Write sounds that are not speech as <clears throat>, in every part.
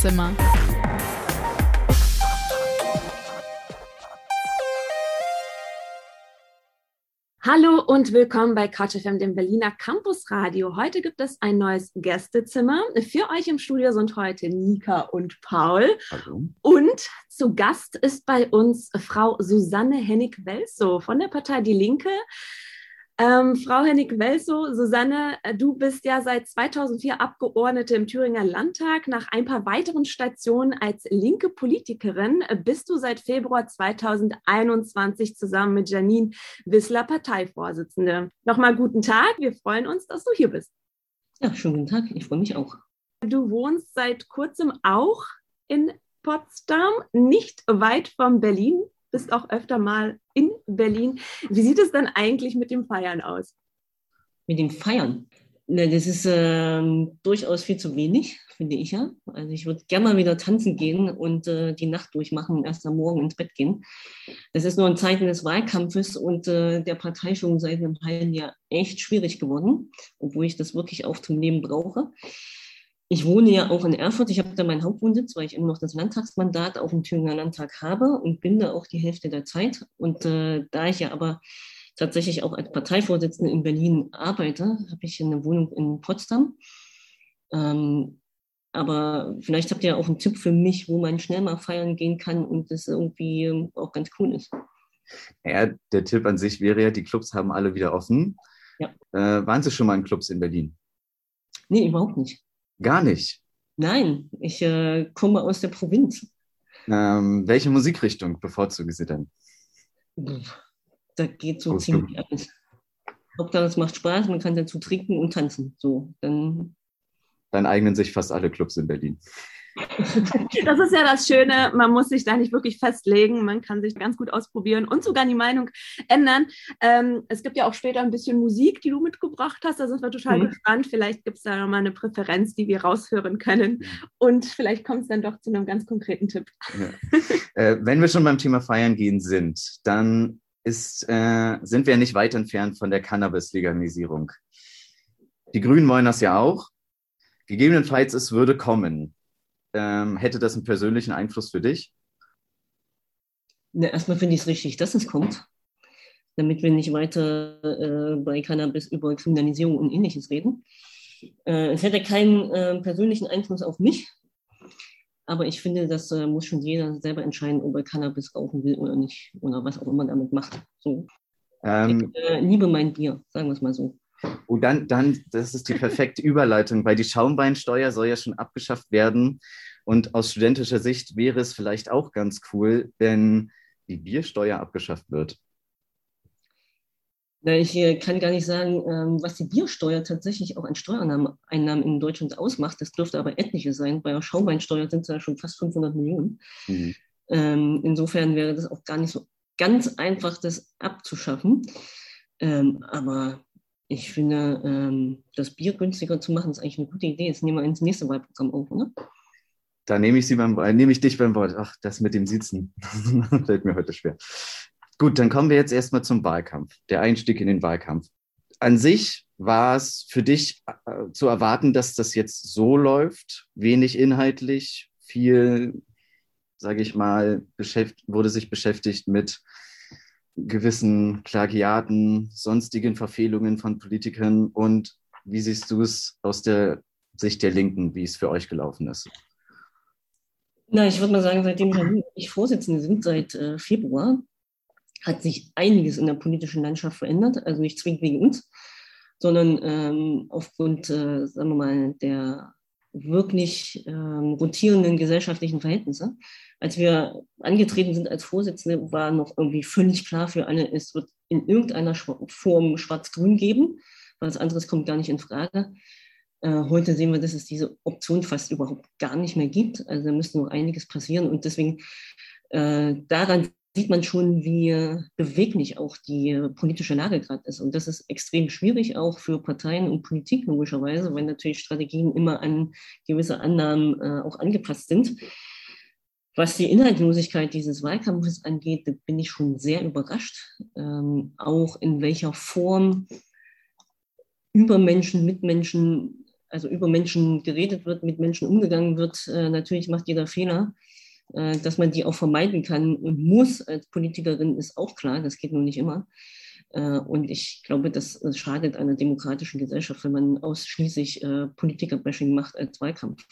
Gästezimmer Hallo und willkommen bei CouchFM, dem Berliner Campus Radio. Heute gibt es ein neues Gästezimmer. Für euch im Studio sind heute Nika und Paul. Hallo. Und zu Gast ist bei uns Frau Susanne Hennig-Welsow von der Partei Die Linke. Ähm, Frau Hennig-Welsow, Susanne, äh, du bist ja seit 2004 Abgeordnete im Thüringer Landtag. Nach ein paar weiteren Stationen als linke Politikerin äh, bist du seit Februar 2021 zusammen mit Janine Wissler Parteivorsitzende. Nochmal guten Tag, wir freuen uns, dass du hier bist. Ja, schönen guten Tag, ich freue mich auch. Du wohnst seit kurzem auch in Potsdam, nicht weit von Berlin bist auch öfter mal in Berlin. Wie sieht es denn eigentlich mit dem Feiern aus? Mit dem Feiern? Na, das ist ähm, durchaus viel zu wenig, finde ich ja. Also ich würde gerne mal wieder tanzen gehen und äh, die Nacht durchmachen und erst am Morgen ins Bett gehen. Das ist nur in Zeiten des Wahlkampfes und äh, der Partei schon seit einem halben Jahr echt schwierig geworden, obwohl ich das wirklich auch zum Leben brauche ich wohne ja auch in Erfurt. Ich habe da meinen Hauptwohnsitz, weil ich immer noch das Landtagsmandat auf dem Thüringer Landtag habe und bin da auch die Hälfte der Zeit. Und äh, da ich ja aber tatsächlich auch als Parteivorsitzende in Berlin arbeite, habe ich eine Wohnung in Potsdam. Ähm, aber vielleicht habt ihr auch einen Tipp für mich, wo man schnell mal feiern gehen kann und das irgendwie ähm, auch ganz cool ist. Ja, der Tipp an sich wäre ja, die Clubs haben alle wieder offen. Ja. Äh, waren Sie schon mal in Clubs in Berlin? Nee, überhaupt nicht. Gar nicht. Nein, ich äh, komme aus der Provinz. Ähm, welche Musikrichtung bevorzugen Sie denn? Da geht so Oh, ziemlich alles. Hauptsache es macht Spaß, man kann dazu trinken und tanzen. So, dann Dann eignen sich fast alle Clubs in Berlin. <laughs> Das ist ja das Schöne, man muss sich da nicht wirklich festlegen, man kann sich ganz gut ausprobieren und sogar die Meinung ändern. Ähm, es gibt ja auch später ein bisschen Musik, die du mitgebracht hast, da sind wir total Mhm. gespannt. Vielleicht gibt es da nochmal eine Präferenz, die wir raushören können und vielleicht kommt es dann doch zu einem ganz konkreten Tipp. Ja. äh, wenn wir schon beim Thema Feiern gehen sind, dann ist, äh, sind wir nicht weit entfernt von der Cannabis-Legalisierung. Die Grünen wollen das ja auch. Gegebenenfalls, es würde kommen. Ähm, hätte das einen persönlichen Einfluss für dich? na, erstmal finde ich es richtig, dass es kommt, damit wir nicht weiter äh, bei Cannabis über Kriminalisierung und ähnliches reden. Äh, es hätte keinen äh, persönlichen Einfluss auf mich, aber ich finde, das äh, muss schon jeder selber entscheiden, ob er Cannabis rauchen will oder nicht oder was auch immer damit macht. So. Ähm, Ich äh, liebe mein Bier, sagen wir es mal so. Oh, dann, dann, das ist die perfekte Überleitung, weil die Schaumweinsteuer soll ja schon abgeschafft werden. Und aus studentischer Sicht wäre es vielleicht auch ganz cool, wenn die Biersteuer abgeschafft wird. Na, ich äh, kann gar nicht sagen, ähm, was die Biersteuer tatsächlich auch an Steuereinnahmen Einnahmen in Deutschland ausmacht. Das dürfte aber etliche sein. Bei der Schaumweinsteuer sind es ja schon fast 500 Millionen. Mhm. Ähm, insofern wäre das auch gar nicht so ganz einfach, das abzuschaffen. Ähm, aber ich finde, ähm, das Bier günstiger zu machen, ist eigentlich eine gute Idee. Jetzt nehmen wir ins nächste Wahlprogramm auf, oder? Da nehme ich sie beim, nehme ich dich beim Wort. Ach, das mit dem Sitzen <laughs> fällt mir heute schwer. Gut, dann kommen wir jetzt erstmal zum Wahlkampf. Der Einstieg in den Wahlkampf. An sich war es für dich äh, zu erwarten, dass das jetzt so läuft, wenig inhaltlich, viel, sage ich mal, beschäft wurde sich beschäftigt mit gewissen Plagiaten, sonstigen Verfehlungen von Politikern und wie siehst du es aus der Sicht der Linken, wie es für euch gelaufen ist? Na, ich würde mal sagen, seitdem ich Vorsitzende sind, seit äh, Februar, hat sich einiges in der politischen Landschaft verändert. Also nicht zwingend wegen uns, sondern ähm, aufgrund, äh, sagen wir mal, der wirklich ähm, rotierenden gesellschaftlichen Verhältnisse. Als wir angetreten sind als Vorsitzende, war noch irgendwie völlig klar für alle, es wird in irgendeiner Form Schwarz-Grün geben. Was anderes kommt gar nicht in Frage. Äh, heute sehen wir, dass es diese Option fast überhaupt gar nicht mehr gibt. Also da müsste noch einiges passieren. Und deswegen äh, daran sieht man schon, wie beweglich auch die politische Lage gerade ist. Und das ist extrem schwierig auch für Parteien und Politik logischerweise, weil natürlich Strategien immer an gewisse Annahmen äh, auch angepasst sind. Was die Inhaltlosigkeit dieses Wahlkampfes angeht, bin ich schon sehr überrascht, ähm, auch in welcher Form über Menschen, mit Menschen, also über Menschen geredet wird, mit Menschen umgegangen wird. Äh, natürlich macht jeder Fehler. Äh, dass man die auch vermeiden kann und muss als Politikerin, ist auch klar. Das geht nur nicht immer. Äh, und ich glaube, das schadet einer demokratischen Gesellschaft, wenn man ausschließlich äh, Politiker-Bashing macht als Wahlkampf.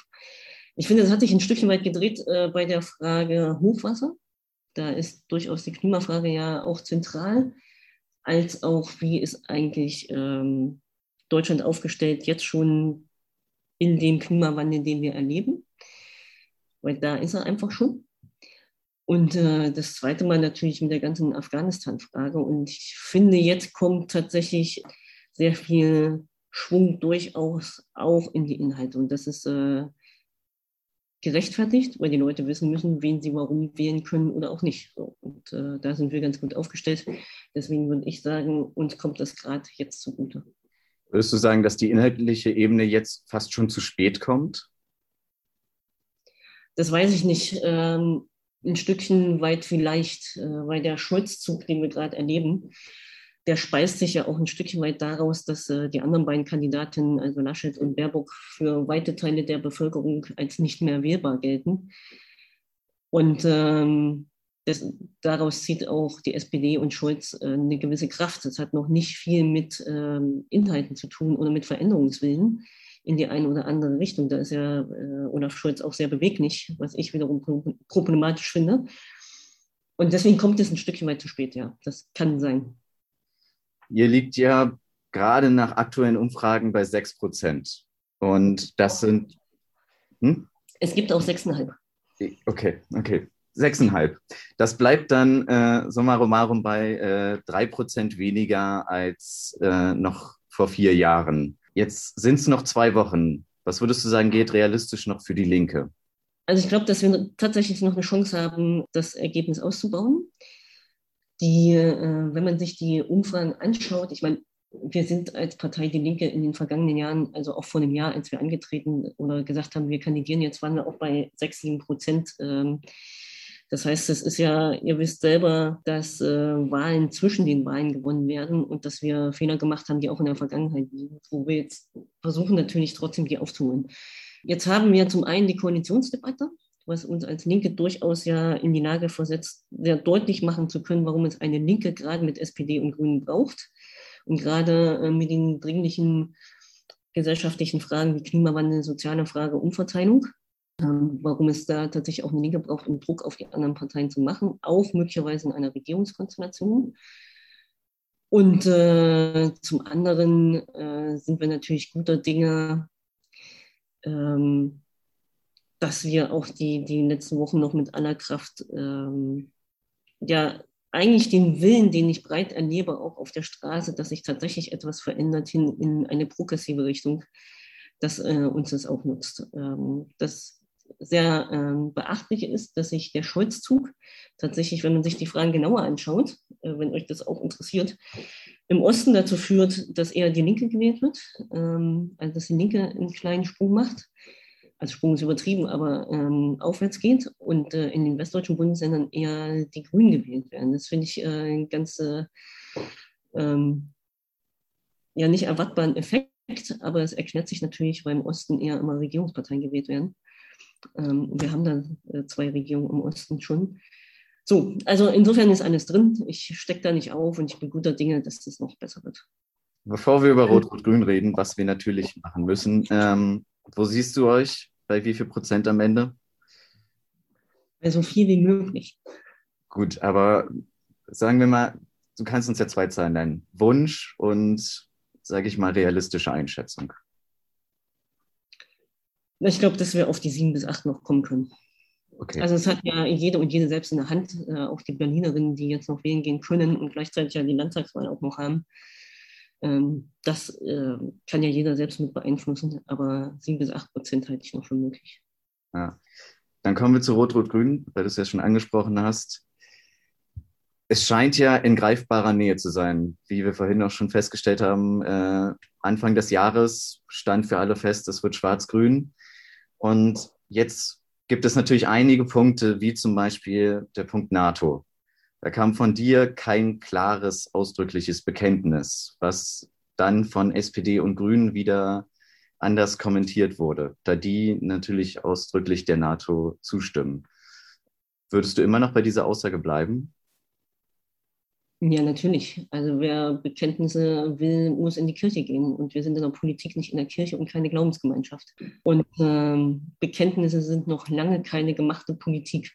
Ich finde, das hat sich ein Stückchen weit gedreht äh, bei der Frage Hochwasser. Da ist durchaus die Klimafrage ja auch zentral, als auch, wie ist eigentlich ähm, Deutschland aufgestellt, jetzt schon in dem Klimawandel, den wir erleben. Weil da ist er einfach schon. Und äh, das zweite Mal natürlich mit der ganzen Afghanistan-Frage. Und ich finde, jetzt kommt tatsächlich sehr viel Schwung durchaus auch in die Inhalte. Und das ist äh, gerechtfertigt, weil die Leute wissen müssen, wen sie warum wählen können oder auch nicht. So. Und äh, da sind wir ganz gut aufgestellt. Deswegen würde ich sagen, uns kommt das gerade jetzt zugute. Würdest du sagen, dass die inhaltliche Ebene jetzt fast schon zu spät kommt? Das weiß ich nicht. Ähm, ein Stückchen weit vielleicht, äh, weil der Scholzzug, den wir gerade erleben, der speist sich ja auch ein Stückchen weit daraus, dass äh, die anderen beiden Kandidatinnen, also Laschet und Baerbock, für weite Teile der Bevölkerung als nicht mehr wählbar gelten. Und ähm, das, daraus zieht auch die SPD und Scholz äh, eine gewisse Kraft. Das hat noch nicht viel mit ähm, Inhalten zu tun oder mit Veränderungswillen in die eine oder andere Richtung. Da ist ja äh, Olaf Scholz auch sehr beweglich, was ich wiederum problematisch finde. Und deswegen kommt es ein Stückchen weit zu spät, ja. Das kann sein. Ihr liegt ja gerade nach aktuellen Umfragen bei 6 Prozent. Und das sind. Hm? Es gibt auch 6,5. Okay, okay. 6,5. Das bleibt dann äh, summa summarum bei äh, 3 Prozent weniger als äh, noch vor vier Jahren. Jetzt sind es noch zwei Wochen. Was würdest du sagen, geht realistisch noch für die Linke? Also ich glaube, dass wir tatsächlich noch eine Chance haben, das Ergebnis auszubauen die, äh, wenn man sich die Umfragen anschaut, ich meine, wir sind als Partei Die Linke in den vergangenen Jahren, also auch vor einem Jahr, als wir angetreten oder gesagt haben, wir kandidieren, jetzt waren wir auch bei 6, 7 Prozent. Ähm, das heißt, es ist ja, ihr wisst selber, dass äh, Wahlen zwischen den Wahlen gewonnen werden und dass wir Fehler gemacht haben, die auch in der Vergangenheit liegen, wo wir jetzt versuchen natürlich trotzdem die aufzuholen. Jetzt haben wir zum einen die Koalitionsdebatte was uns als Linke durchaus ja in die Lage versetzt, sehr deutlich machen zu können, warum es eine Linke gerade mit SPD und Grünen braucht. Und gerade äh, mit den dringlichen gesellschaftlichen Fragen wie Klimawandel, soziale Frage, Umverteilung, ähm, warum es da tatsächlich auch eine Linke braucht, um Druck auf die anderen Parteien zu machen, auch möglicherweise in einer Regierungskonstellation. Und äh, zum anderen äh, sind wir natürlich guter Dinge, ähm, dass wir auch die, die letzten Wochen noch mit aller Kraft, ähm, ja, eigentlich den Willen, den ich breit erlebe, auch auf der Straße, dass sich tatsächlich etwas verändert hin in eine progressive Richtung, dass äh, uns das auch nutzt. Ähm, das sehr ähm, beachtlich ist, dass sich der Scholzzug tatsächlich, wenn man sich die Fragen genauer anschaut, äh, wenn euch das auch interessiert, im Osten dazu führt, dass eher die Linke gewählt wird, ähm, also dass die Linke einen kleinen Sprung macht also Sprung ist übertrieben, aber ähm, aufwärts geht und äh, in den westdeutschen Bundesländern eher die Grünen gewählt werden. Das finde ich äh, ein ganz äh, ähm, ja nicht erwartbaren Effekt, aber es erklärt sich natürlich, weil im Osten eher immer Regierungsparteien gewählt werden. Ähm, wir haben da äh, zwei Regierungen im Osten schon. So, also insofern ist alles drin. Ich stecke da nicht auf und ich bin guter Dinge, dass das noch besser wird. Bevor wir über Rot-Rot-Grün reden, was wir natürlich machen müssen, ähm, wo siehst du euch? Bei wie viel Prozent am Ende? Bei so viel wie möglich. Gut, aber sagen wir mal, du kannst uns ja zwei Zahlen nennen. Wunsch und, sage ich mal, realistische Einschätzung. Ich glaube, dass wir auf die sieben bis acht noch kommen können. Okay. Also es hat ja jede und jede selbst in der Hand, äh, auch die Berlinerinnen, die jetzt noch wählen gehen können und gleichzeitig ja die Landtagswahl auch noch haben. Ähm, das äh, kann ja jeder selbst mit beeinflussen, aber sieben bis acht Prozent halte ich noch für möglich. Ja. Dann kommen wir zu Rot-Rot-Grün, weil du es ja schon angesprochen hast. Es scheint ja in greifbarer Nähe zu sein. Wie wir vorhin auch schon festgestellt haben, äh, Anfang des Jahres stand für alle fest, es wird schwarz-grün. Und jetzt gibt es natürlich einige Punkte, wie zum Beispiel der Punkt NATO. Da kam von dir kein klares, ausdrückliches Bekenntnis. Was dann von SPD und Grünen wieder anders kommentiert wurde, da die natürlich ausdrücklich der NATO zustimmen. Würdest du immer noch bei dieser Aussage bleiben? Ja, natürlich. Also wer Bekenntnisse will, muss in die Kirche gehen. Und wir sind in der Politik nicht in der Kirche und keine Glaubensgemeinschaft. Und ähm, Bekenntnisse sind noch lange keine gemachte Politik.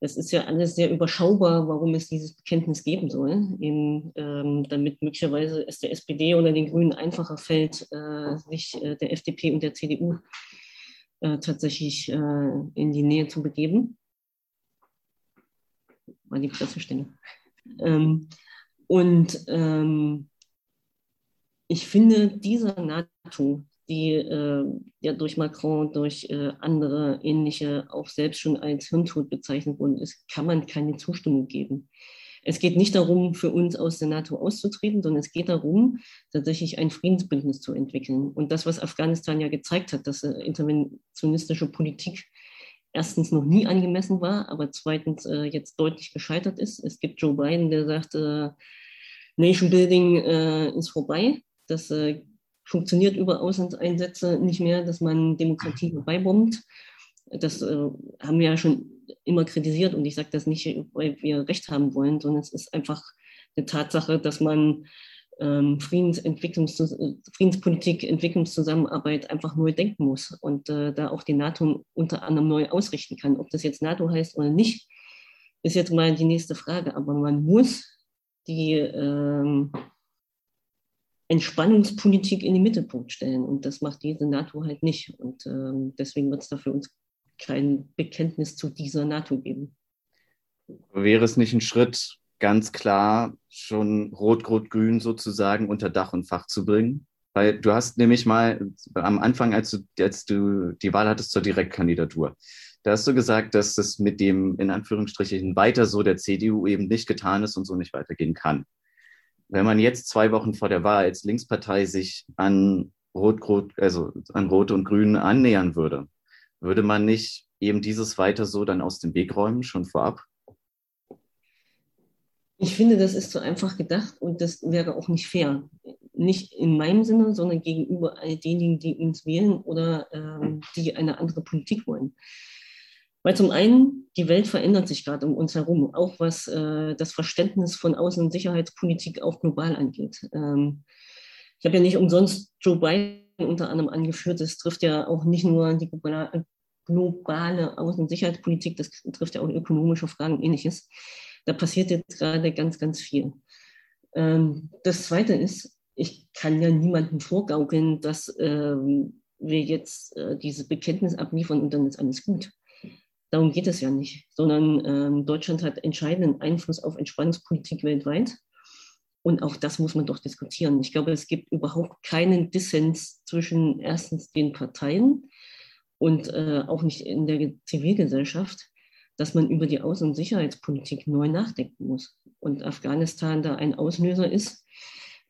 Es ist ja alles sehr überschaubar, warum es dieses Bekenntnis geben soll, eben, ähm, damit möglicherweise es der SPD oder den Grünen einfacher fällt, äh, sich äh, der FDP und der CDU äh, tatsächlich äh, in die Nähe zu begeben. War die Pressestelle. Ähm, und ähm, ich finde, dieser NATO, die äh, ja durch Macron, durch äh, andere ähnliche auch selbst schon als Hirntod bezeichnet worden ist, kann man keine Zustimmung geben. Es geht nicht darum, für uns aus der NATO auszutreten, sondern es geht darum, tatsächlich ein Friedensbündnis zu entwickeln. Und das, was Afghanistan ja gezeigt hat, dass äh, interventionistische Politik erstens noch nie angemessen war, aber zweitens äh, jetzt deutlich gescheitert ist. Es gibt Joe Biden, der sagt, äh, Nation Building äh, ist vorbei. Das äh, funktioniert über Auslandseinsätze nicht mehr, dass man Demokratie vorbeibombt. Das äh, haben wir ja schon immer kritisiert und ich sage das nicht, weil wir Recht haben wollen, sondern es ist einfach eine Tatsache, dass man ähm, Friedensentwicklungs Friedenspolitik, Entwicklungszusammenarbeit einfach neu denken muss und äh, da auch die NATO unter anderem neu ausrichten kann. Ob das jetzt NATO heißt oder nicht, ist jetzt mal die nächste Frage. Aber man muss die ähm, Entspannungspolitik in den Mittelpunkt stellen und das macht diese NATO halt nicht. Und ähm, deswegen wird es da für uns kein Bekenntnis zu dieser NATO geben. Wäre es nicht ein Schritt, ganz klar schon Rot-Rot-Grün sozusagen unter Dach und Fach zu bringen? Weil du hast nämlich mal am Anfang, als du, als du die Wahl hattest zur Direktkandidatur, da hast du gesagt, dass das mit dem in Anführungsstrichen weiter so der CDU eben nicht getan ist und so nicht weitergehen kann. Wenn man jetzt zwei Wochen vor der Wahl als Linkspartei sich an Rot-Rot, also an Rot und Grün annähern würde, würde man nicht eben dieses weiter so dann aus dem Weg räumen, schon vorab? Ich finde, das ist zu einfach gedacht und das wäre auch nicht fair. Nicht in meinem Sinne, sondern gegenüber all denjenigen, die uns wählen oder ähm, die eine andere Politik wollen. Weil zum einen, die Welt verändert sich gerade um uns herum, auch was äh, das Verständnis von Außen- und Sicherheitspolitik auch global angeht. Ähm, ich habe ja nicht umsonst Joe Biden unter anderem angeführt. Das trifft ja auch nicht nur die globale Außen- und Sicherheitspolitik, das trifft ja auch ökonomische Fragen und ähnliches. Da passiert jetzt gerade ganz, ganz viel. Ähm, das Zweite ist, ich kann ja niemandem vorgaukeln, dass ähm, wir jetzt äh, dieses Bekenntnis abliefern und dann ist alles gut. Darum geht es ja nicht, sondern ähm, Deutschland hat entscheidenden Einfluss auf Entspannungspolitik weltweit. Und auch das muss man doch diskutieren. Ich glaube, es gibt überhaupt keinen Dissens zwischen erstens den Parteien und äh, auch nicht in der Zivilgesellschaft dass man über die Außen- und Sicherheitspolitik neu nachdenken muss. Und Afghanistan da ein Auslöser ist,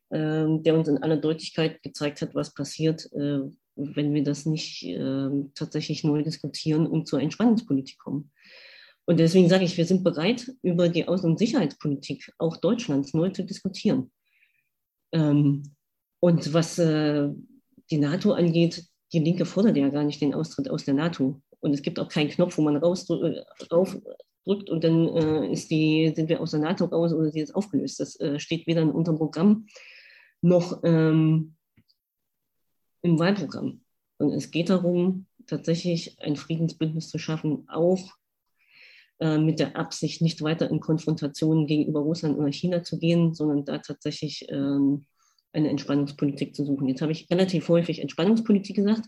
äh, der uns in aller Deutlichkeit gezeigt hat, was passiert, äh, wenn wir das nicht äh, tatsächlich neu diskutieren und zur Entspannungspolitik kommen. Und deswegen sage ich, wir sind bereit, über die Außen- und Sicherheitspolitik auch Deutschlands neu zu diskutieren. Ähm, und was äh, die NATO angeht, die Linke fordert ja gar nicht den Austritt aus der NATO. Und es gibt auch keinen Knopf, wo man rausdrückt äh, und dann äh, die, sind wir aus der NATO raus oder sie ist aufgelöst. Das äh, steht weder in unserem Programm noch ähm, im Wahlprogramm. Und es geht darum, tatsächlich ein Friedensbündnis zu schaffen, auch äh, mit der Absicht, nicht weiter in Konfrontationen gegenüber Russland oder China zu gehen, sondern da tatsächlich ähm, eine Entspannungspolitik zu suchen. Jetzt habe ich relativ häufig Entspannungspolitik gesagt.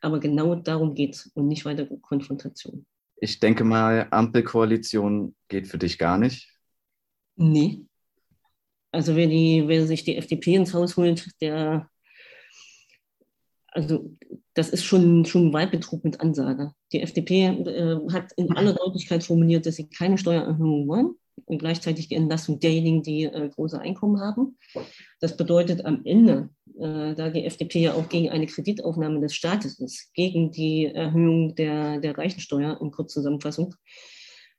Aber genau darum geht es und nicht weiter Konfrontation. Ich denke mal, Ampelkoalition geht für dich gar nicht. Nee. Also wer, die, wer sich die FDP ins Haus holt, der, also das ist schon, schon Wahlbetrug mit Ansage. Die FDP äh, hat in aller Deutlichkeit formuliert, dass sie keine Steuererhöhung wollen und gleichzeitig die Entlastung derjenigen, die äh, große Einkommen haben. Das bedeutet am Ende, äh, da die FDP ja auch gegen eine Kreditaufnahme des Staates ist, gegen die Erhöhung der, der Reichensteuer in Kurzzusammenfassung,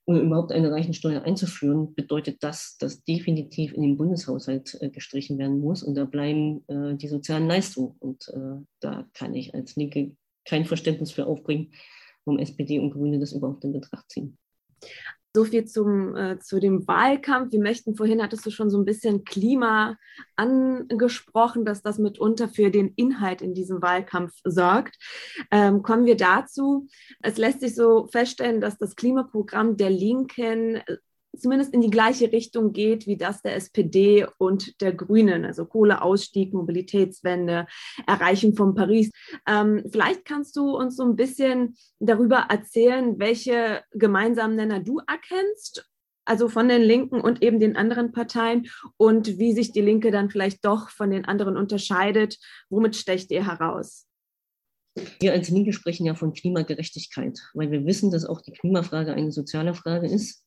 um überhaupt eine Reichensteuer einzuführen, bedeutet das, dass definitiv in den Bundeshaushalt äh, gestrichen werden muss. Und da bleiben äh, die sozialen Leistungen. Und äh, da kann ich als Linke kein Verständnis für aufbringen, warum SPD und Grüne das überhaupt in Betracht ziehen. So viel zum, äh, zu dem Wahlkampf. Wir möchten, vorhin hattest du schon so ein bisschen Klima angesprochen, dass das mitunter für den Inhalt in diesem Wahlkampf sorgt. Ähm, kommen wir dazu. Es lässt sich so feststellen, dass das Klimaprogramm der Linken zumindest in die gleiche Richtung geht wie das der SPD und der Grünen, also Kohleausstieg, Mobilitätswende, Erreichen von Paris. Ähm, vielleicht kannst du uns so ein bisschen darüber erzählen, welche gemeinsamen Nenner du erkennst, also von den Linken und eben den anderen Parteien und wie sich die Linke dann vielleicht doch von den anderen unterscheidet. Womit stecht ihr heraus? Wir als Linke sprechen ja von Klimagerechtigkeit, weil wir wissen, dass auch die Klimafrage eine soziale Frage ist.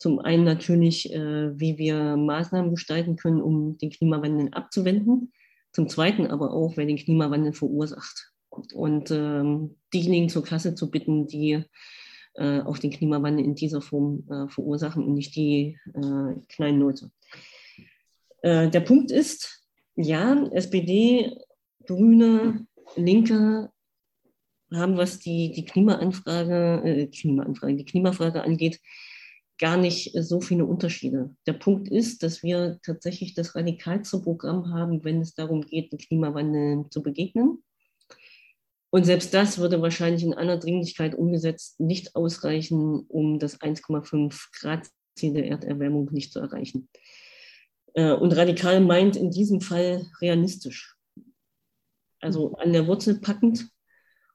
Zum einen natürlich, äh, wie wir Maßnahmen gestalten können, um den Klimawandel abzuwenden. Zum zweiten aber auch, wer den Klimawandel verursacht. Und ähm, diejenigen zur Kasse zu bitten, die äh, auch den Klimawandel in dieser Form äh, verursachen und nicht die kleinen Leute. Der Punkt ist, ja, SPD, Grüne, Linke haben, was die, die Klimaanfrage, äh, Klimaanfrage, die Klimafrage angeht, gar nicht so viele Unterschiede. Der Punkt ist, dass wir tatsächlich das radikalste Programm haben, wenn es darum geht, dem Klimawandel zu begegnen. Und selbst das würde wahrscheinlich in aller Dringlichkeit umgesetzt nicht ausreichen, um das 1,5 Grad Ziel der Erderwärmung nicht zu erreichen. Äh, und radikal meint in diesem Fall realistisch. Also an der Wurzel packend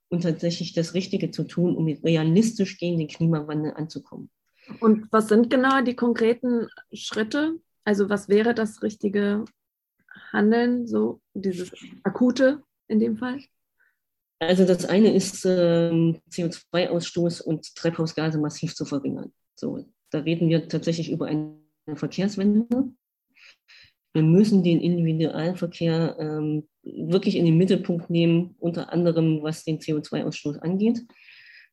und tatsächlich das Richtige zu tun, um realistisch gegen den Klimawandel anzukommen. Und was sind genau die konkreten Schritte? Also was wäre das richtige Handeln, so dieses akute in dem Fall? Also das eine ist ähm, CO2-Ausstoß und Treibhausgase massiv zu verringern. So, da reden wir tatsächlich über eine Verkehrswende. Wir müssen den Individualverkehr ähm, wirklich in den Mittelpunkt nehmen, unter anderem was den CO2-Ausstoß angeht.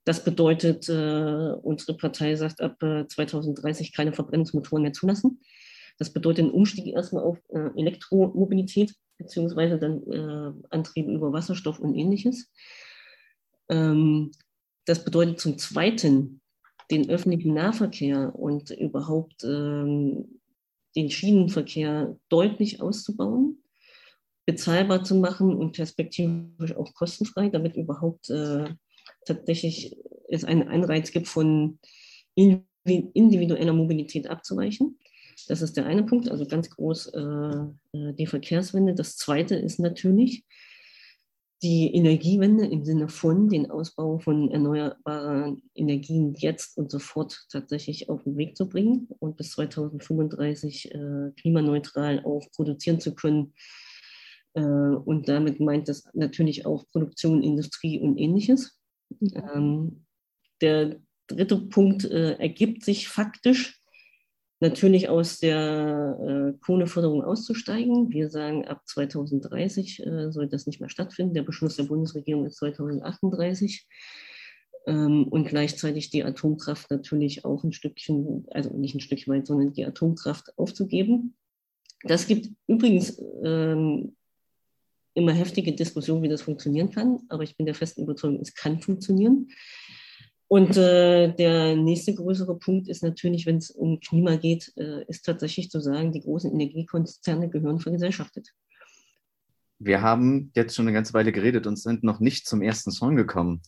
Das bedeutet, äh, unsere Partei sagt ab äh, 2030 keine Verbrennungsmotoren mehr zulassen. Das bedeutet einen Umstieg erstmal auf äh, Elektromobilität beziehungsweise dann äh, Antriebe über Wasserstoff und ähnliches. Ähm, das bedeutet zum Zweiten den öffentlichen Nahverkehr und überhaupt ähm, den Schienenverkehr deutlich auszubauen, bezahlbar zu machen und perspektivisch auch kostenfrei, damit überhaupt äh, tatsächlich es einen Anreiz gibt, von individueller Mobilität abzuweichen. Das ist der eine Punkt, also ganz groß äh, äh, die Verkehrswende. Das zweite ist natürlich die Energiewende im Sinne von den Ausbau von erneuerbaren Energien jetzt und sofort tatsächlich auf den Weg zu bringen und bis 2035 äh, klimaneutral auch produzieren zu können. Äh, und damit meint das natürlich auch Produktion, Industrie und ähnliches. Ähm, der dritte Punkt äh, ergibt sich faktisch natürlich aus der äh, Kohleförderung auszusteigen. Wir sagen, ab 2030 äh, soll das nicht mehr stattfinden. Der Beschluss der Bundesregierung ist 2038. Ähm, und gleichzeitig die Atomkraft natürlich auch ein Stückchen, also nicht ein Stückchen weit, sondern die Atomkraft aufzugeben. Das gibt übrigens ähm, immer heftige Diskussion, wie das funktionieren kann, aber ich bin der festen Überzeugung, es kann funktionieren. Und äh, der nächste größere Punkt ist natürlich, wenn es um Klima geht, äh, ist tatsächlich zu sagen, die großen Energiekonzerne gehören vergesellschaftet. Wir haben jetzt schon eine ganze Weile geredet und sind noch nicht zum ersten Song gekommen.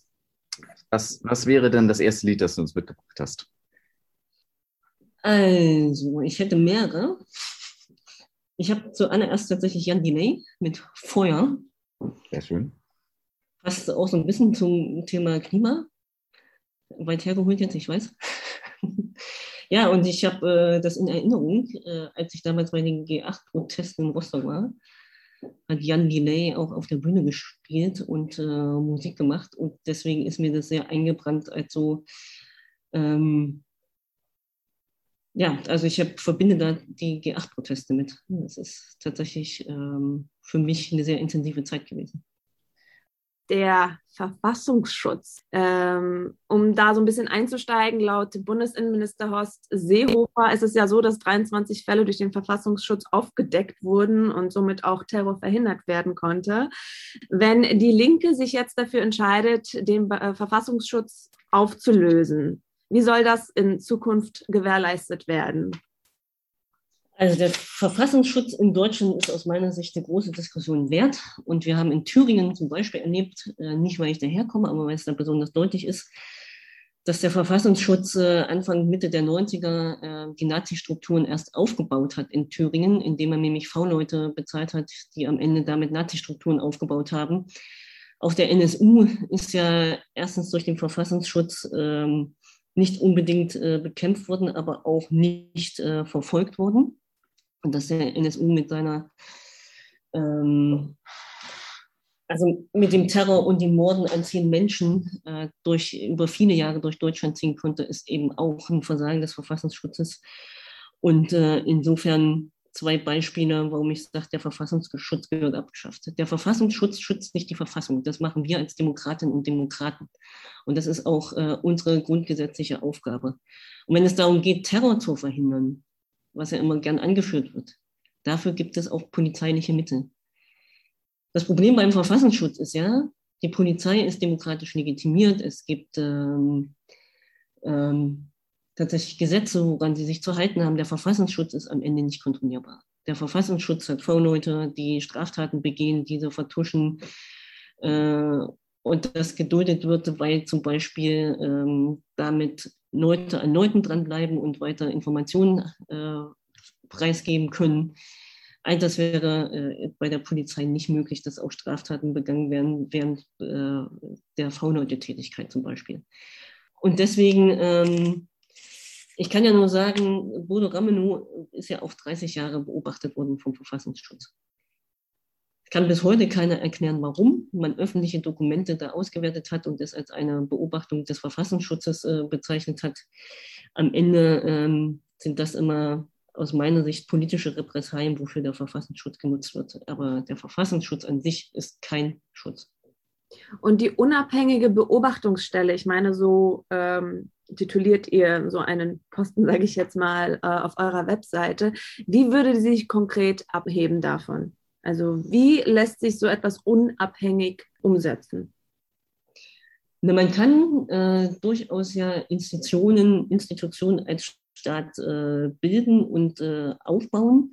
Was, was wäre denn das erste Lied, das du uns mitgebracht hast? Also, ich hätte mehrere. Ich habe zuallererst tatsächlich Jan Delay mit Feuer. Sehr schön. Passt auch so ein bisschen zum Thema Klima. Weit hergeholt jetzt, ich weiß. <laughs> ja, und ich habe äh, das in Erinnerung, äh, als ich damals bei den G8-Protesten in Rostock war, hat Jan Delay auch auf der Bühne gespielt und äh, Musik gemacht. Und deswegen ist mir das sehr eingebrannt als so ähm, ja, also ich hab, verbinde da die G8-Proteste mit. Das ist tatsächlich ähm, für mich eine sehr intensive Zeit gewesen. der Verfassungsschutz. Ähm, um da so ein bisschen einzusteigen, laut Bundesinnenminister Horst Seehofer ist es ja so, dass 23 Fälle durch den Verfassungsschutz aufgedeckt wurden und somit auch Terror verhindert werden konnte. Wenn die Linke sich jetzt dafür entscheidet, den äh, Verfassungsschutz aufzulösen, wie soll das in Zukunft gewährleistet werden? Also der Verfassungsschutz in Deutschland ist aus meiner Sicht eine große Diskussion wert. Und wir haben in Thüringen zum Beispiel erlebt, äh, nicht weil ich daherkomme, aber weil es da besonders deutlich ist, dass der Verfassungsschutz äh, Anfang, Mitte der 90er äh, die Nazi-Strukturen erst aufgebaut hat in Thüringen, indem er nämlich V-Leute bezahlt hat, die am Ende damit Nazi-Strukturen aufgebaut haben. Auch der NSU ist ja erstens durch den Verfassungsschutz ähm, nicht unbedingt bekämpft worden, aber auch nicht verfolgt worden und dass der NSU mit seiner, ähm, also mit dem Terror und den Morden an zehn Menschen äh, durch, über viele Jahre durch Deutschland ziehen konnte, ist eben auch ein Versagen des Verfassungsschutzes. Und äh, insofern zwei Beispiele, warum ich sage, der Verfassungsschutz gehört abgeschafft. Der Verfassungsschutz schützt nicht die Verfassung. Das machen wir als Demokratinnen und Demokraten. Und das ist auch äh, unsere grundgesetzliche Aufgabe. Und wenn es darum geht, Terror zu verhindern, was ja immer gern angeführt wird. Dafür gibt es auch polizeiliche Mittel. Das Problem beim Verfassungsschutz ist ja, die Polizei ist demokratisch legitimiert. Es gibt ähm, ähm, tatsächlich Gesetze, woran sie sich zu halten haben. Der Verfassungsschutz ist am Ende nicht kontrollierbar. Der Verfassungsschutz hat V-Leute, die Straftaten begehen, diese vertuschen. Äh, und das geduldet wird, weil zum Beispiel ähm, damit Leute an Leuten dranbleiben und weiter Informationen äh, preisgeben können. All das wäre äh, bei der Polizei nicht möglich, dass auch Straftaten begangen werden während äh, der V-Leute-Tätigkeit zum Beispiel. Und deswegen, ähm, ich kann ja nur sagen, Bodo Ramelow ist ja auch 30 Jahre beobachtet worden vom Verfassungsschutz kann bis heute keiner erklären, warum man öffentliche Dokumente da ausgewertet hat und das als eine Beobachtung des Verfassungsschutzes äh, bezeichnet hat. Am Ende ähm, sind das immer aus meiner Sicht politische Repressalien, wofür der Verfassungsschutz genutzt wird. Aber der Verfassungsschutz an sich ist kein Schutz. Und die unabhängige Beobachtungsstelle, ich meine, so ähm, tituliert ihr so einen Posten, sage ich jetzt mal, äh, auf eurer Webseite. Wie würde sie sich konkret abheben davon? Also wie lässt sich so etwas unabhängig umsetzen? Na, man kann äh, durchaus ja Institutionen, Institutionen als Staat äh, bilden und äh, aufbauen,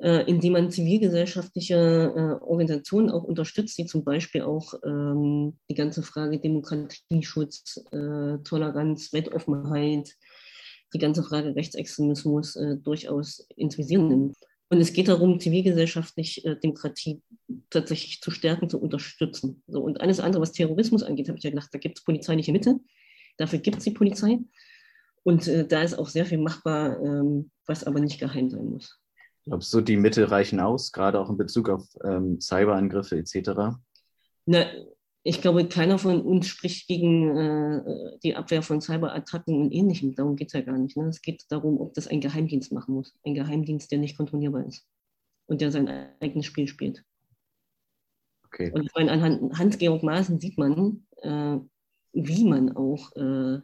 indem man zivilgesellschaftliche äh, Organisationen auch unterstützt, die zum Beispiel auch ähm, die ganze Frage Demokratieschutz, äh, Toleranz, Weltoffenheit, die ganze Frage Rechtsextremismus durchaus ins Visier nimmt. Und es geht darum, zivilgesellschaftlich äh, Demokratie tatsächlich zu stärken, zu unterstützen. So, und alles andere, was Terrorismus angeht, habe ich ja gedacht, da gibt es polizeiliche Mittel. Dafür gibt es die Polizei. Und äh, da ist auch sehr viel machbar, ähm, was aber nicht geheim sein muss. Glaubst du, die Mittel reichen aus, gerade auch in Bezug auf ähm, Cyberangriffe etc.? Na, ich glaube, keiner von uns spricht gegen äh, die Abwehr von Cyberattacken und Ähnlichem. Darum geht es ja gar nicht. Ne? Es geht darum, ob das ein Geheimdienst machen muss. Ein Geheimdienst, der nicht kontrollierbar ist und der sein eigenes Spiel spielt. Okay. Und an Hans-Georg Maaßen sieht man, äh, wie man auch äh,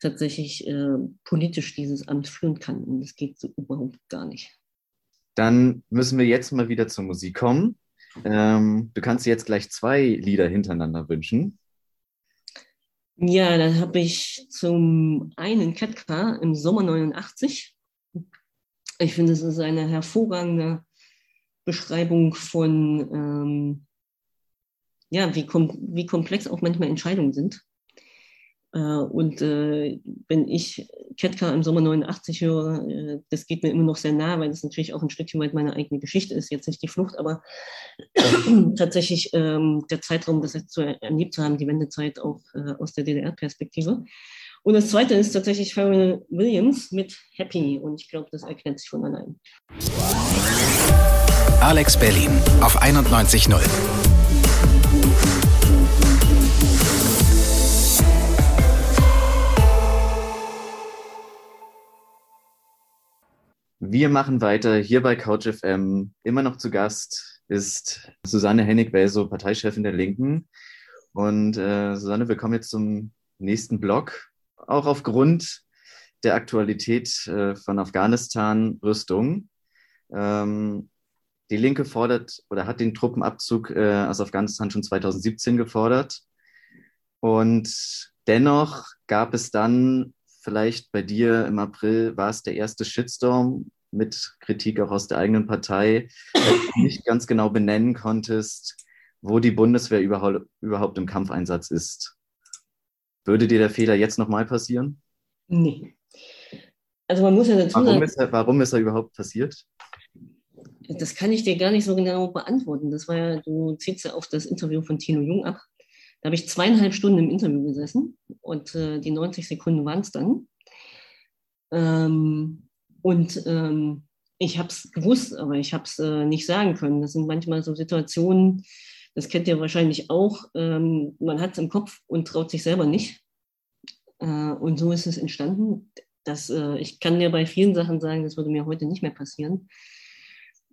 tatsächlich äh, politisch dieses Amt führen kann. Und das geht so überhaupt gar nicht. Dann müssen wir jetzt mal wieder zur Musik kommen. Ähm, du kannst dir jetzt gleich zwei Lieder hintereinander wünschen. Ja, dann habe ich zum einen Ketka im Sommer 89. Ich finde, es ist eine hervorragende Beschreibung von, ähm, ja, wie, kom wie komplex auch manchmal Entscheidungen sind. Äh, und äh, wenn ich Ketka im Sommer 89 höre, äh, das geht mir immer noch sehr nah, weil das natürlich auch ein Stückchen weit meine eigene Geschichte ist. Jetzt nicht die Flucht, aber <clears throat> tatsächlich ähm, der Zeitraum, das jetzt zu erlebt zu haben, die Wendezeit auch aus der DDR-Perspektive. Und das zweite ist tatsächlich Pharrell Williams mit Happy. Und ich glaube, das erklärt sich von allein. Alex Berlin auf 91.0. Wir machen weiter hier bei Couch FM, immer noch zu Gast ist Susanne Hennig-Welso, Parteichefin der Linken. Und äh, Susanne, wir kommen jetzt zum nächsten Block. Auch aufgrund der Aktualität äh, von Afghanistan-Rüstung. Ähm, die Linke fordert oder hat den Truppenabzug äh, aus Afghanistan schon 2017 gefordert. Und dennoch gab es dann vielleicht bei dir im April, war es der erste Shitstorm mit Kritik auch aus der eigenen Partei, weil du nicht ganz genau benennen konntest, wo die Bundeswehr überhaupt, überhaupt im Kampfeinsatz ist. Würde dir der Fehler jetzt nochmal passieren? Nee. Also man muss ja dazu warum sagen, ist, er, warum ist er überhaupt passiert? das kann ich dir gar nicht so genau beantworten. Das war ja, du ziehst ja auf das Interview von Tino Jung ab. Da habe ich zweieinhalb Stunden im Interview gesessen und äh, die 90 Sekunden waren es dann. Ähm, und ähm, ich habe es gewusst, aber ich habe es äh, nicht sagen können. Das sind manchmal so Situationen, das kennt ihr wahrscheinlich auch. Ähm, man hat es im Kopf und traut sich selber nicht. Äh, und so ist es entstanden. Das, äh, ich kann dir bei vielen Sachen sagen, das würde mir heute nicht mehr passieren.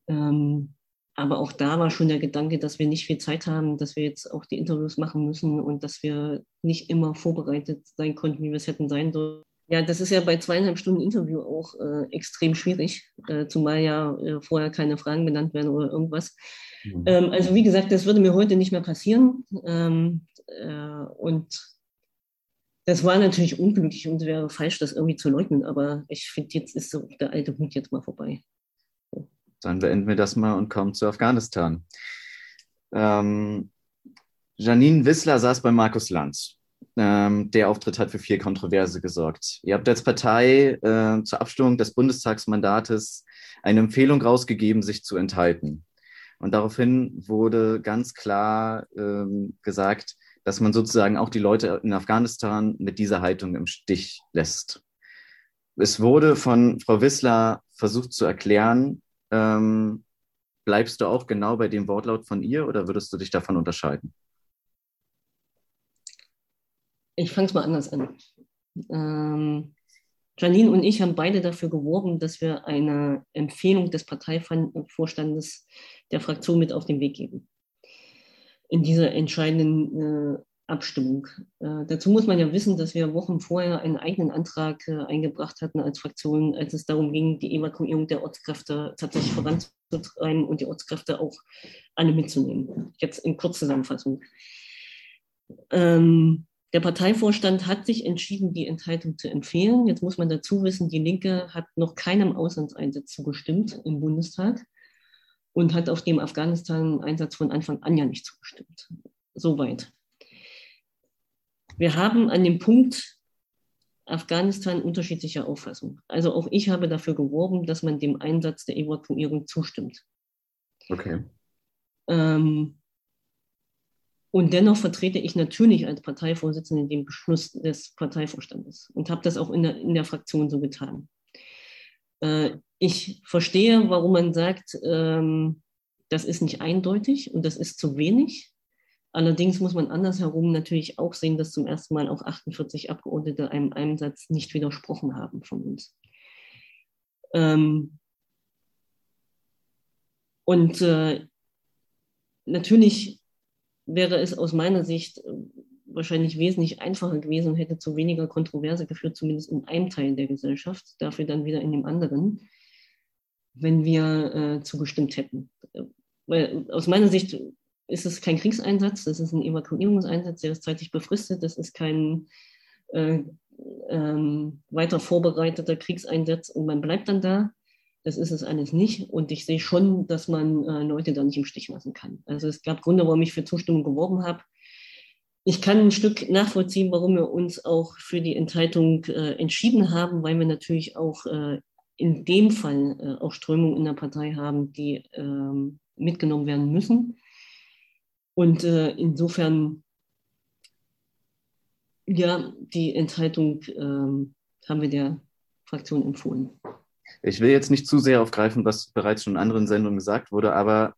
Ähm, aber auch da war schon der Gedanke, dass wir nicht viel Zeit haben, dass wir jetzt auch die Interviews machen müssen und dass wir nicht immer vorbereitet sein konnten, wie wir es hätten sein sollen. Ja, das ist ja bei zweieinhalb Stunden Interview auch äh, extrem schwierig, äh, zumal ja äh, vorher keine Fragen benannt werden oder irgendwas. Mhm. Ähm, also wie gesagt, das würde mir heute nicht mehr passieren. Ähm, äh, und das war natürlich unglücklich und wäre falsch, das irgendwie zu leugnen. Aber ich finde, jetzt ist so der alte Hut jetzt mal vorbei. Dann beenden wir das mal und kommen zu Afghanistan. Ähm, Janine Wissler saß bei Markus Lanz. Ähm, der Auftritt hat für viel Kontroverse gesorgt. Ihr habt als Partei äh, zur Abstimmung des Bundestagsmandates eine Empfehlung rausgegeben, sich zu enthalten. Und daraufhin wurde ganz klar ähm, gesagt, dass man sozusagen auch die Leute in Afghanistan mit dieser Haltung im Stich lässt. Es wurde von Frau Wissler versucht zu erklären, ähm, bleibst du auch genau bei dem Wortlaut von ihr oder würdest du dich davon unterscheiden? Ich fange es mal anders an. Ähm, Janine und ich haben beide dafür geworben, dass wir eine Empfehlung des Parteivorstandes der Fraktion mit auf den Weg geben. In dieser entscheidenden äh, Abstimmung. Äh, dazu muss man ja wissen, dass wir Wochen vorher einen eigenen Antrag äh, eingebracht hatten als Fraktion, als es darum ging, die Evakuierung der Ortskräfte tatsächlich voranzutreiben und die Ortskräfte auch alle mitzunehmen. Jetzt in Kurzzusammenfassung. Ähm, der Parteivorstand hat sich entschieden, die Enthaltung zu empfehlen. Jetzt muss man dazu wissen, die Linke hat noch keinem Auslandseinsatz zugestimmt im Bundestag und hat auf dem Afghanistan-Einsatz von Anfang an ja nicht zugestimmt. Soweit. Wir haben an dem Punkt Afghanistan unterschiedliche Auffassung. Also auch ich habe dafür geworben, dass man dem Einsatz der Evakuierung zustimmt. Okay. Ähm, und dennoch vertrete ich natürlich als Parteivorsitzende den Beschluss des Parteivorstandes und habe das auch in der, in der Fraktion so getan. Äh, ich verstehe, warum man sagt, ähm, das ist nicht eindeutig und das ist zu wenig. Allerdings muss man andersherum natürlich auch sehen, dass zum ersten Mal auch 48 Abgeordnete einem Einsatz nicht widersprochen haben von uns. Ähm und äh, natürlich wäre es aus meiner Sicht äh, wahrscheinlich wesentlich einfacher gewesen und hätte zu weniger Kontroverse geführt, zumindest in einem Teil der Gesellschaft, dafür dann wieder in dem anderen, wenn wir äh, zugestimmt hätten. Weil aus meiner Sicht ist es kein Kriegseinsatz, das ist ein Evakuierungseinsatz, der ist zeitlich befristet, das ist kein äh, ähm, weiter vorbereiteter Kriegseinsatz und man bleibt dann da. Das ist es alles nicht. Und ich sehe schon, dass man äh, Leute da nicht im Stich lassen kann. Also es gab Gründe, warum ich für Zustimmung geworben habe. Ich kann ein Stück nachvollziehen, warum wir uns auch für die Enthaltung äh, entschieden haben, weil wir natürlich auch äh, in dem Fall äh, auch Strömungen in der Partei haben, die ähm, mitgenommen werden müssen. Und äh, insofern, ja, die Enthaltung ähm, haben wir der Fraktion empfohlen. Ich will jetzt nicht zu sehr aufgreifen, was bereits schon in anderen Sendungen gesagt wurde, aber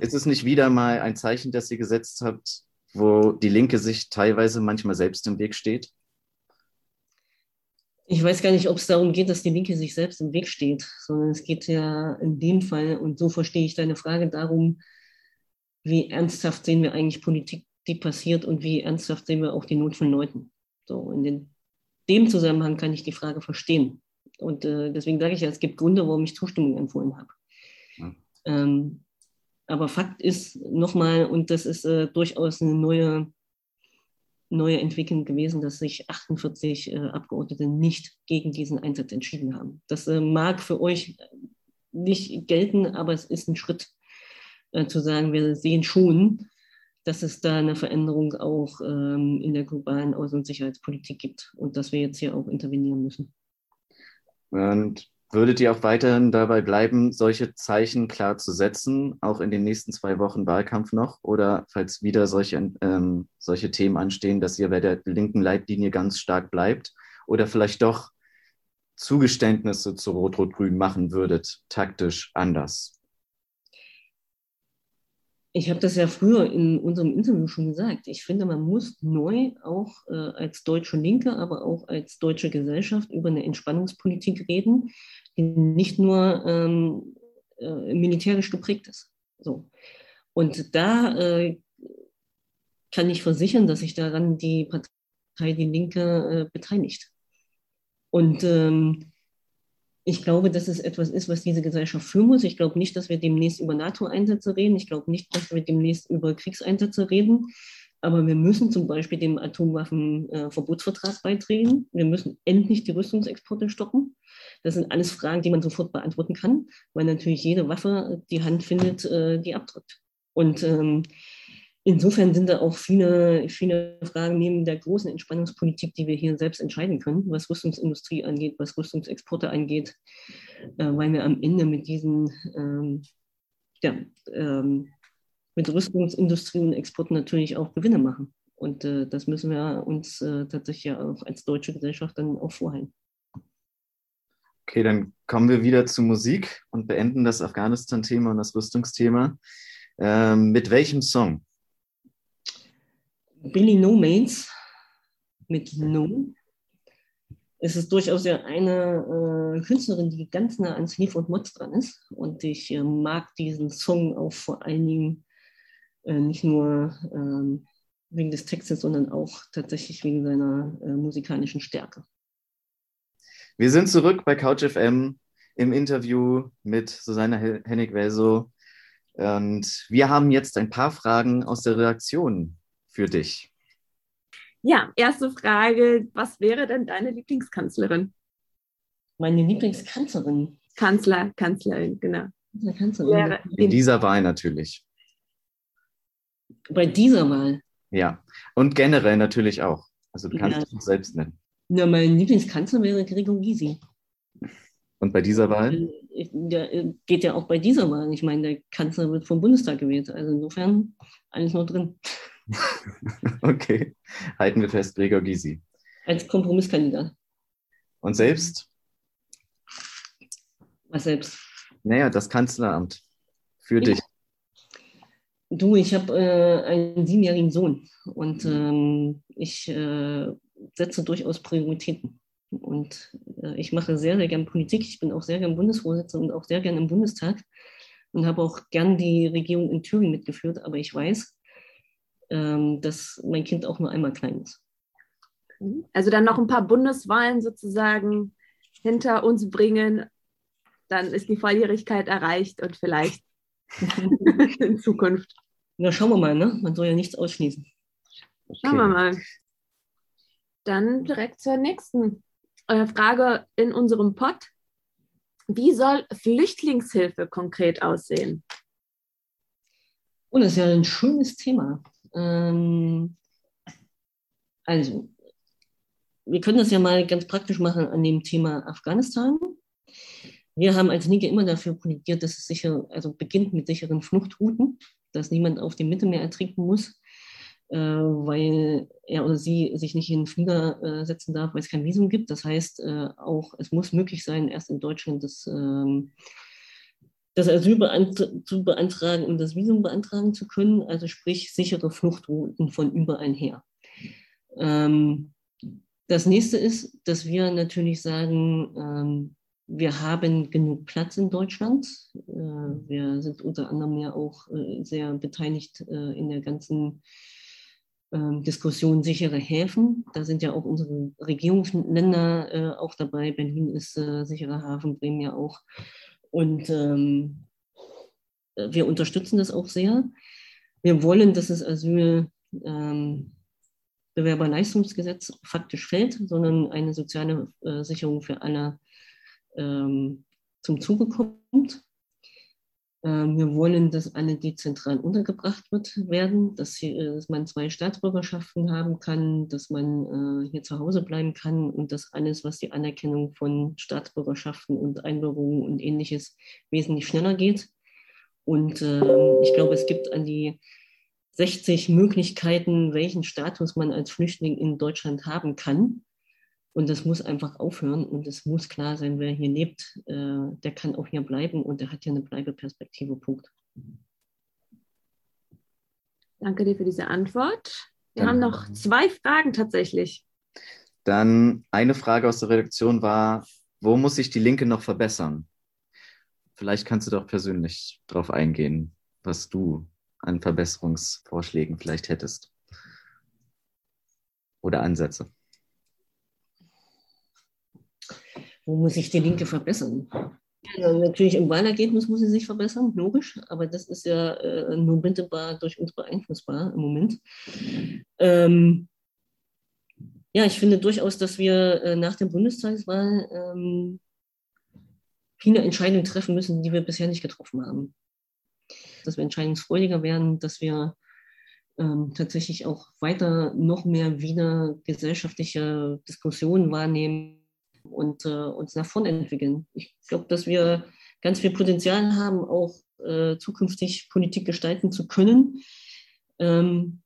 ist es nicht wieder mal ein Zeichen, das ihr gesetzt habt, wo die Linke sich teilweise manchmal selbst im Weg steht? Ich weiß gar nicht, ob es darum geht, dass die Linke sich selbst im Weg steht, sondern es geht ja in dem Fall, und so verstehe ich deine Frage, darum, wie ernsthaft sehen wir eigentlich Politik, die passiert und wie ernsthaft sehen wir auch die Not von Leuten. So, in den, dem Zusammenhang kann ich die Frage verstehen. Und äh, deswegen sage ich ja, es gibt Gründe, warum ich Zustimmung empfohlen habe. Ja. Ähm, aber Fakt ist nochmal, und das ist äh, durchaus eine neue neue Entwicklung gewesen, dass sich 48 äh, Abgeordnete nicht gegen diesen Einsatz entschieden haben. Das äh, mag für euch nicht gelten, aber es ist ein Schritt äh, zu sagen, wir sehen schon, dass es da eine Veränderung auch ähm, in der globalen Außen- und Sicherheitspolitik gibt und dass wir jetzt hier auch intervenieren müssen. Und Würdet ihr auch weiterhin dabei bleiben, solche Zeichen klar zu setzen, auch in den nächsten zwei Wochen Wahlkampf noch? Oder falls wieder solche, ähm, solche Themen anstehen, dass ihr bei der linken Leitlinie ganz stark bleibt? Oder vielleicht doch Zugeständnisse zu Rot-Rot-Grün machen würdet, taktisch anders? Ich habe das ja früher in unserem Interview schon gesagt. Ich finde, man muss neu auch äh, als deutsche Linke, aber auch als deutsche Gesellschaft über eine Entspannungspolitik reden, die nicht nur ähm, äh, militärisch geprägt ist. So. Und da äh, kann ich versichern, dass sich daran die Partei Die Linke äh, beteiligt. Und ähm, ich glaube, dass es etwas ist, was diese Gesellschaft führen muss. Ich glaube nicht, dass wir demnächst über NATO-Einsätze reden. Ich glaube nicht, dass wir demnächst über Kriegseinsätze reden. Aber wir müssen zum Beispiel dem Atomwaffenverbotsvertrag beitreten. Wir müssen endlich die Rüstungsexporte stoppen. Das sind alles Fragen, die man sofort beantworten kann, weil natürlich jede Waffe die Hand findet, äh, die abdrückt. Und ähm, insofern sind da auch viele, viele Fragen neben der großen Entspannungspolitik, die wir hier selbst entscheiden können, was Rüstungsindustrie angeht, was Rüstungsexporte angeht, äh, weil wir am Ende mit diesen ähm, ja, ähm, mit Rüstungsindustrie und Exporten natürlich auch Gewinne machen. Und äh, das müssen wir uns äh, tatsächlich ja auch als deutsche Gesellschaft dann auch vorhalten. Okay, dann kommen wir wieder zu Musik und beenden das Afghanistan-Thema und das Rüstungsthema. Ähm, mit welchem Song? Billy No Mains mit No. Es ist durchaus ja eine äh, Künstlerin, die ganz nah an Sniff und Mods dran ist. Und ich äh, mag diesen Song auch vor allen Dingen äh, nicht nur ähm, wegen des Textes, sondern auch tatsächlich wegen seiner äh, musikalischen Stärke. Wir sind zurück bei Couch FM im Interview mit Susanne Hennig-Welso. Und wir haben jetzt ein paar Fragen aus der Redaktion für dich. Ja, erste Frage: Was wäre denn deine Lieblingskanzlerin? Meine Lieblingskanzlerin? Kanzler, Kanzlerin, genau. Kanzlerin. In dieser Wahl natürlich. Bei dieser Wahl? Ja, und generell natürlich auch. Also du kannst ja. dich selbst nennen. Na, mein Lieblingskanzler wäre Gregor Gysi. Und bei dieser Wahl? Der äh, geht ja auch bei dieser Wahl. Ich meine, der Kanzler wird vom Bundestag gewählt. Also insofern alles noch drin. <laughs> okay, halten wir fest, Gregor Gysi. Als Kompromisskandidat. Und selbst? Was selbst? Naja, das Kanzleramt. Für ich, dich. Du, ich habe äh, einen siebenjährigen Sohn und ähm, ich äh, setze durchaus Prioritäten. Und äh, ich mache sehr, sehr gern Politik. Ich bin auch sehr gern Bundesvorsitzender und auch sehr gern im Bundestag und habe auch gern die Regierung in Thüringen mitgeführt. Aber ich weiß, ähm, dass mein Kind auch nur einmal klein ist. Also dann noch ein paar Bundeswahlen sozusagen hinter uns bringen, dann ist die Volljährigkeit erreicht und vielleicht <laughs> in Zukunft. Na, schauen wir mal, ne? Man soll ja nichts ausschließen. Okay. Schauen wir mal. Dann direkt zur nächsten äh, Frage in unserem Pod. Wie soll Flüchtlingshilfe konkret aussehen? Oh, das ist ja ein schönes Thema. Ähm, also, wir können das ja mal ganz praktisch machen an dem Thema Afghanistan. Wir haben als Linke immer dafür plädiert, dass es sicher, also beginnt mit sicheren Fluchtrouten, dass niemand auf dem Mittelmeer ertrinken muss, äh, weil er oder sie sich nicht in den Flieger äh, setzen darf, weil es kein Visum gibt. Das heißt äh, auch, es muss möglich sein, erst in Deutschland das, ähm, das Asyl zu beantragen, um das Visum beantragen zu können, also sprich sichere Fluchtrouten von überall her. Ähm, Das nächste ist, dass wir natürlich sagen, ähm, wir haben genug Platz in Deutschland. Äh, wir sind unter anderem ja auch äh, sehr beteiligt äh, in der ganzen ähm, Diskussion sichere Häfen. Da sind ja auch unsere Regierungsländer auch dabei. Berlin ist sicherer Hafen, Bremen ja auch. Und ähm, wir unterstützen das auch sehr. Wir wollen, dass das Asylbewerberleistungsgesetz ähm, faktisch fällt, sondern eine soziale Sicherung für alle ähm, zum Zuge kommt. Ähm, wir wollen, dass alle dezentral untergebracht wird, werden, dass, äh, dass man zwei Staatsbürgerschaften haben kann, dass man äh, hier zu Hause bleiben kann und dass alles, was die Anerkennung von Staatsbürgerschaften und Einbürgerungen und ähnliches wesentlich schneller geht. Und äh, ich glaube, es gibt an die 60 Möglichkeiten, welchen Status man als Flüchtling in Deutschland haben kann. Und das muss einfach aufhören und es muss klar sein, wer hier lebt, äh, der kann auch hier bleiben und der hat ja eine Bleibeperspektive. Punkt. Danke dir für diese Antwort. Wir Dann, haben noch zwei Fragen tatsächlich. Dann eine Frage aus der Redaktion war, wo muss sich die Linke noch verbessern? Vielleicht kannst du doch persönlich darauf eingehen, was du an Verbesserungsvorschlägen vielleicht hättest. Oder Ansätze. Wo muss sich die Linke verbessern? Also natürlich im Wahlergebnis muss sie sich verbessern, logisch, aber das ist ja äh, nur mittelbar durch uns beeinflussbar im Moment. Ähm, ja, ich finde durchaus, dass wir äh, nach der Bundestagswahl ähm, viele Entscheidungen treffen müssen, die wir bisher nicht getroffen haben. Dass wir entscheidungsfreudiger werden, dass wir ähm, tatsächlich auch weiter noch mehr wieder gesellschaftliche Diskussionen wahrnehmen und äh, uns nach vorne entwickeln. Ich glaube, dass wir ganz viel Potenzial haben, auch äh, zukünftig Politik gestalten zu können. Ähm,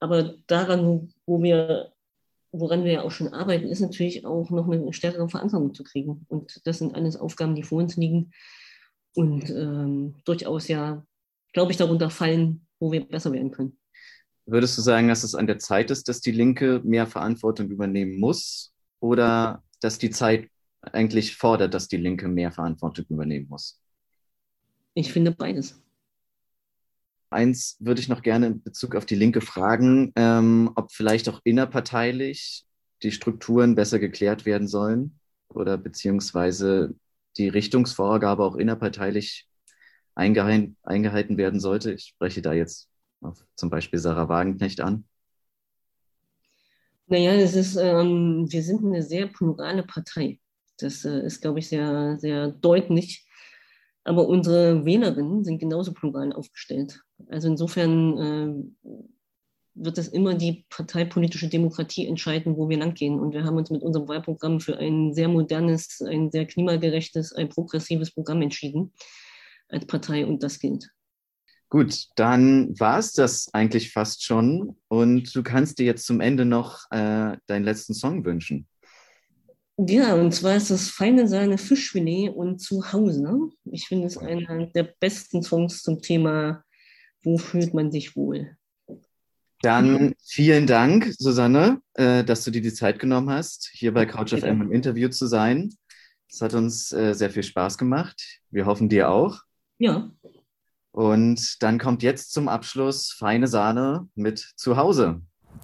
aber daran, wo wir, woran wir ja auch schon arbeiten, ist natürlich auch noch eine stärkere Verantwortung zu kriegen. Und das sind alles Aufgaben, die vor uns liegen und ähm, durchaus ja, glaube ich, darunter fallen, wo wir besser werden können. Würdest du sagen, dass es an der Zeit ist, dass die Linke mehr Verantwortung übernehmen muss? Oder dass die Zeit eigentlich fordert, dass die Linke mehr Verantwortung übernehmen muss? Ich finde beides. Eins würde ich noch gerne in Bezug auf die Linke fragen, ähm, ob vielleicht auch innerparteilich die Strukturen besser geklärt werden sollen oder beziehungsweise die Richtungsvorgabe auch innerparteilich eingehalten, werden sollte. Ich spreche da jetzt auf zum Beispiel Sarah Wagenknecht an. Naja, es ist, ähm, wir sind eine sehr plurale Partei. Das äh, ist, glaube ich, sehr, sehr deutlich. Aber unsere Wählerinnen sind genauso plural aufgestellt. Also insofern äh, wird es immer die parteipolitische Demokratie entscheiden, wo wir langgehen. Und wir haben uns mit unserem Wahlprogramm für ein sehr modernes, ein sehr klimagerechtes, ein progressives Programm entschieden als Partei und das gilt. Gut, dann war es das eigentlich fast schon. Und du kannst dir jetzt zum Ende noch äh, deinen letzten Song wünschen. Ja, und zwar ist das Feine Sahne Fischfilet und Zuhause. Ich finde es einer der besten Songs zum Thema, wo fühlt man sich wohl. Dann vielen Dank, Susanne, äh, dass du dir die Zeit genommen hast, hier bei Couch FM im Interview zu sein. Es hat uns äh, sehr viel Spaß gemacht. Wir hoffen dir auch. Ja. Und dann kommt jetzt zum Abschluss feine Sahne mit Zuhause.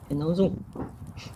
Genau so.